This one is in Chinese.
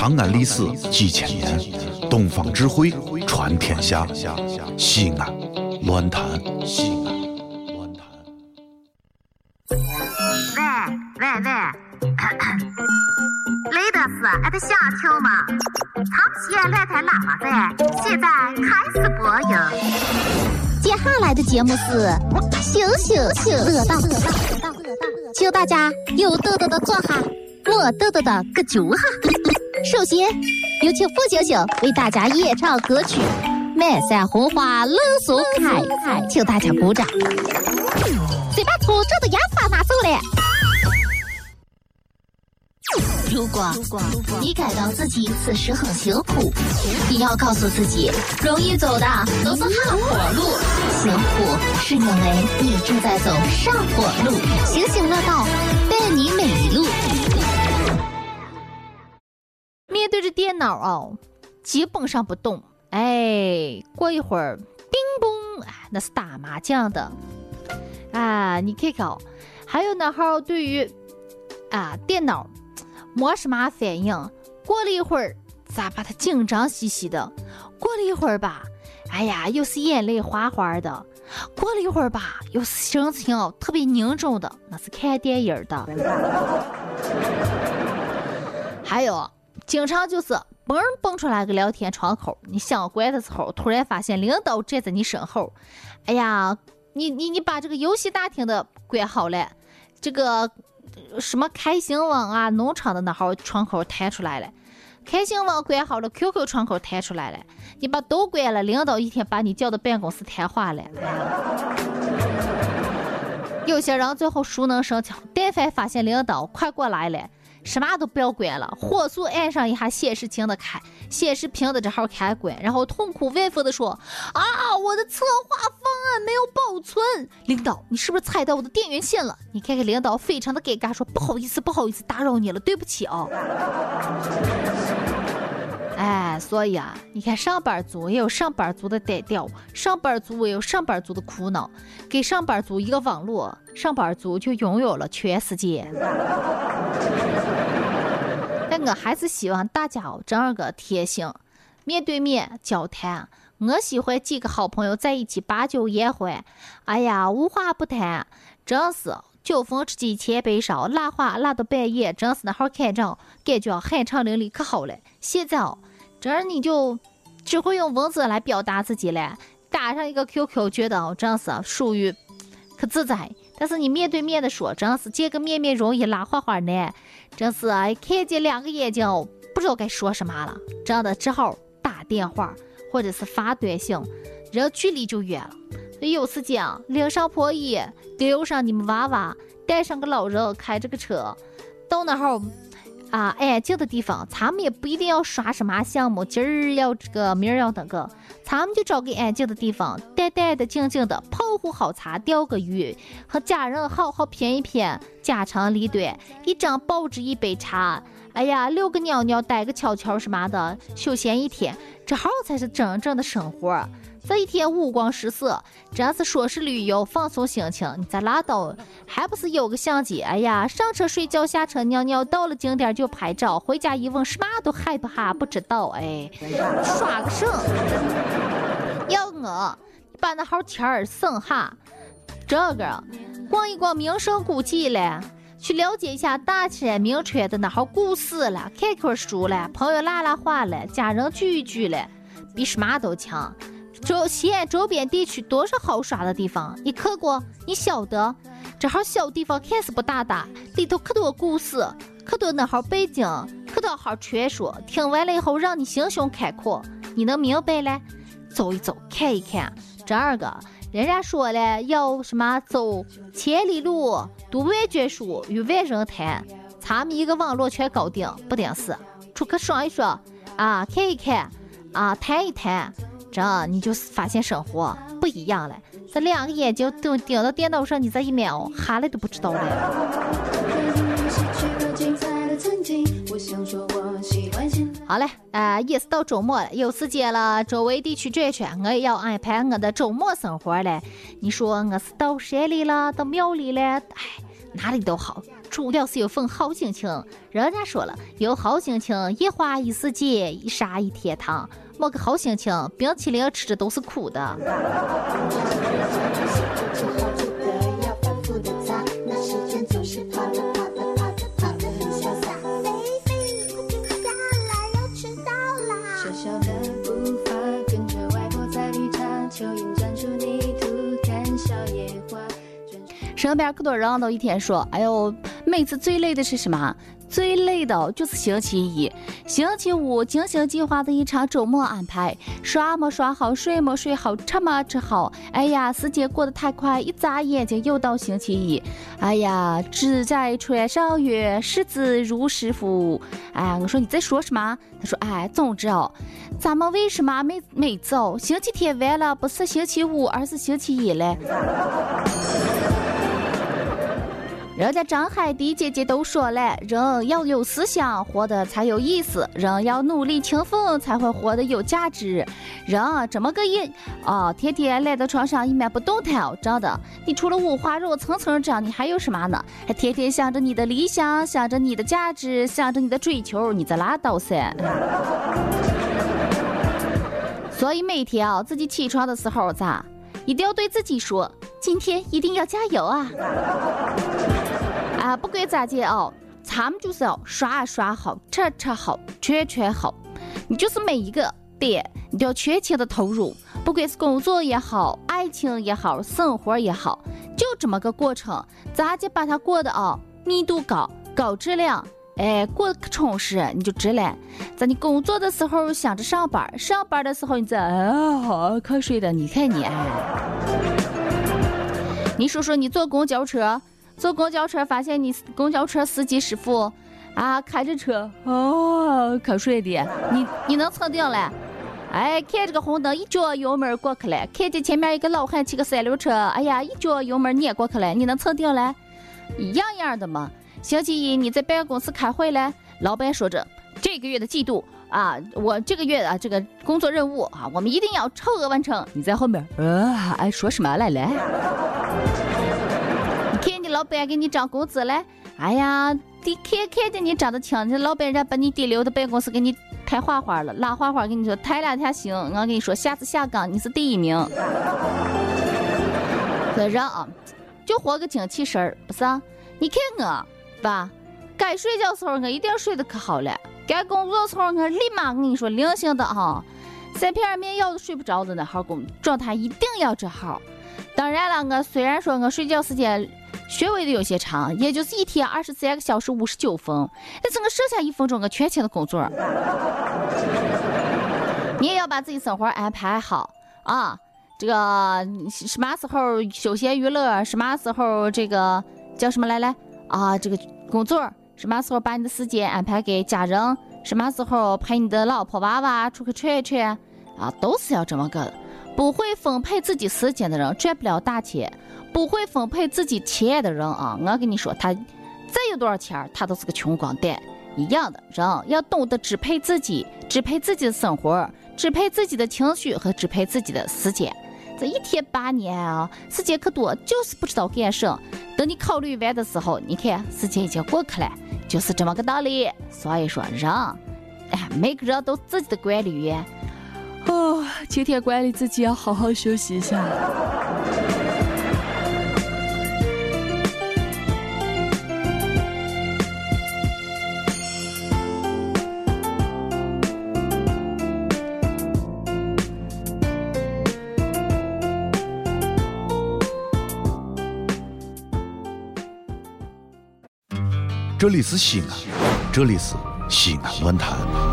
长安历史几千年，东方智慧传天下。西安，乱谈西安，乱谈。喂喂喂，雷德斯，俺的小球吗？长西来台喇叭在，现在开始播音。接下来的节目是羞羞羞乐道，请大家有豆豆的坐下，没豆豆的搁脚下。首先有请付星星为大家演唱歌曲《满山红花冷松开》，请大家鼓掌。先把粗糙的烟花拿走了。如果你感到自己此时很辛苦，你要告诉自己，容易走的都是下坡路，辛苦是因为你正在走上坡路。星星乐道伴你每一路。脑啊，基本上不动。哎，过一会儿，叮咚，那是打麻将的。啊，你看看，还有那号对于啊电脑。没什么反应，过了一会儿，咋把他紧张兮兮的？过了一会儿吧，哎呀，又是眼泪哗哗的。过了一会儿吧，又是神情特别凝重的，那是看电影的。还有，经常就是嘣蹦出来个聊天窗口，你想关的时候，突然发现领导站在你身后。哎呀，你你你把这个游戏大厅的关好了，这个。什么开心网啊，农场的那号窗口弹出来了，开心网关好了，QQ 窗口弹出来了，你把都关了，领导一天把你叫到办公室谈话了。有些人最后熟能生巧，但凡发现领导快过来了。什么都不要关了，火速按上一下显示屏的开，显示屏的这号开关，然后痛苦万分的说：“啊，我的策划方案没有保存，领导，你是不是踩到我的电源线了？你看看，领导非常的尴尬，说不好意思，不好意思，打扰你了，对不起啊。”哎，所以啊，你看上班族也有上班族的单调，上班族也有上班族的苦恼。给上班族一个网络，上班族就拥有了全世界。但我还是希望大家哦，这样个贴心，面对面交谈。我喜欢几个好朋友在一起把酒言欢，哎呀，无话不谈，真是酒逢知己千杯少，拉话拉到半夜，真是那好看着，感觉酣畅淋漓，可好了。现在哦。这儿你就只会用文字来表达自己了，打上一个 QQ，觉得哦真是属于可自在。但是你面对面的说，真是见个面面容易拉话话难，真是看见两个眼睛不知道该说什么了，真的只好打电话或者是发短信，人距离就远了。所以有时间领上破衣，丢上你们娃娃，带上个老人，开着个车，到那后。啊，安静的地方，咱们也不一定要刷什么项目，今儿要这个，明儿要那个，咱们就找个安静的地方，淡淡的、静静的泡壶好茶，钓个鱼，和家人好好谝一谝家长里短，一张报纸，一杯茶，哎呀，遛个鸟鸟，待个悄悄什么的，休闲一天，这好才是真正的生活。这一天。五光十色，真是说是旅游放松心情，你再拉倒，还不是有个相机？哎呀，上车睡觉，下车尿尿，到了景点就拍照，回家一问什么都害不哈不知道，哎，耍个省！要我把那号钱儿省下，这个逛一逛名胜古迹了，去了解一下大山名川的那号故事了，看看书了，朋友拉拉话了，家人聚一聚了，比什么都强。周西安周边地区多少好耍的地方？你去过？你晓得？这号小地方看似不大大，里头可多故事，可多那号背景，可多号传说。听完了以后，让你心胸开阔。你能明白了？走一走，看一看。这二个，人家说了，要什么走千里路，读万卷书，与万人谈。咱们一个网络全搞定，不顶事。出去耍一耍，啊，看一看，啊，谈一谈。这你就发现生活不一样了。这两个眼睛都盯到电脑上，你这一秒哈了都不知道了。好嘞，呃，也是到周末了，有时间了，周围地区转一转，我也要安排我的周末生活了。你说我是到山里了，到庙里了，哎，哪里都好，主要是有份好心情。人家说了，有好心情，一花一世界，一沙一天堂。没个好心情，冰淇淋吃着都是苦的。身边可多人都一天说：“哎呦，每次最累的是什么？最累的就是星期一、星期五精心计划的一场周末安排，刷没刷好，睡没睡好，吃没吃好。哎呀，时间过得太快，一眨眼睛又到星期一。哎呀，只在船上月，日子如诗赋。哎，我说你在说什么？他说：哎，总之哦，咱们为什么每每周星期天完了不是星期五，而是星期一嘞？人家张海迪姐姐都说了，人要有思想，活得才有意思；人要努力勤奋，才会活得有价值。人这么个一啊，天天赖在床上一面不动弹，真的，你除了五花肉蹭蹭长，你还有什么呢？还天天想着你的理想，想着你的价值，想着你的追求，你在拉倒噻。所以每天啊，自己起床的时候咋，一定要对自己说，今天一定要加油啊！啊，不管咋地哦，咱们就是要刷刷好，吃吃好，穿穿好。你就是每一个点，你都要全情的投入，不管是工作也好，爱情也好，生活也好，就这么个过程。咋就把它过得哦，密度高，高质量，哎，过得充实，你就值了。在你工作的时候想着上班，上班的时候你在啊好瞌睡的，你看你哎。你说说你坐公交车。坐公交车，发现你公交车司机师傅啊，开着车哦，瞌睡的，你你能测定了？哎，看这个红灯，一脚油门过去了；看见前面一个老汉骑个三轮车，哎呀，一脚油门碾过去了，你能测定了？一样样的嘛。星期一你在办公室开会了，老板说着这个月的季度啊，我这个月啊这个工作任务啊，我们一定要超额完成。你在后面啊，哎，说什么来了？老板给你涨工资了，哎呀，得看看见你涨得轻，这老板人家把你提溜到办公室给你抬花花了，拉花花跟你说抬两天行，我跟你说下次下岗你是第一名。这人啊，就活个精气神儿，不是？你看我，吧，该睡觉时候我一定睡得可好了，该工作时候我立马跟你说灵性的哈，三片面药都睡不着的那号工状态一定要这好。当然了，我虽然说我睡觉时间。学微的有些长，也就是一天二十三个小时五十九分，但是我剩下一分钟我全勤的工作。你也要把自己生活安排好啊，这个什么时候休闲娱乐，什么时候这个叫什么来来啊？这个工作什么时候把你的时间安排给家人？什么时候陪你的老婆娃娃出去串一串啊？都是要这么个，不会分配自己时间的人赚不了大钱。不会分配自己钱的人啊，我跟你说，他再有多少钱，他都是个穷光蛋。一样的人要懂得支配自己，支配自己的生活，支配自己的情绪和支配自己的时间。这一天八年啊，时间可多，就是不知道干什。等你考虑完的时候，你看时间已经过去了，就是这么个道理。所以说，人，哎，每个人都自己的管理员。哦，今天管理自己要好好休息一下。这里是西安，这里是西安论坛。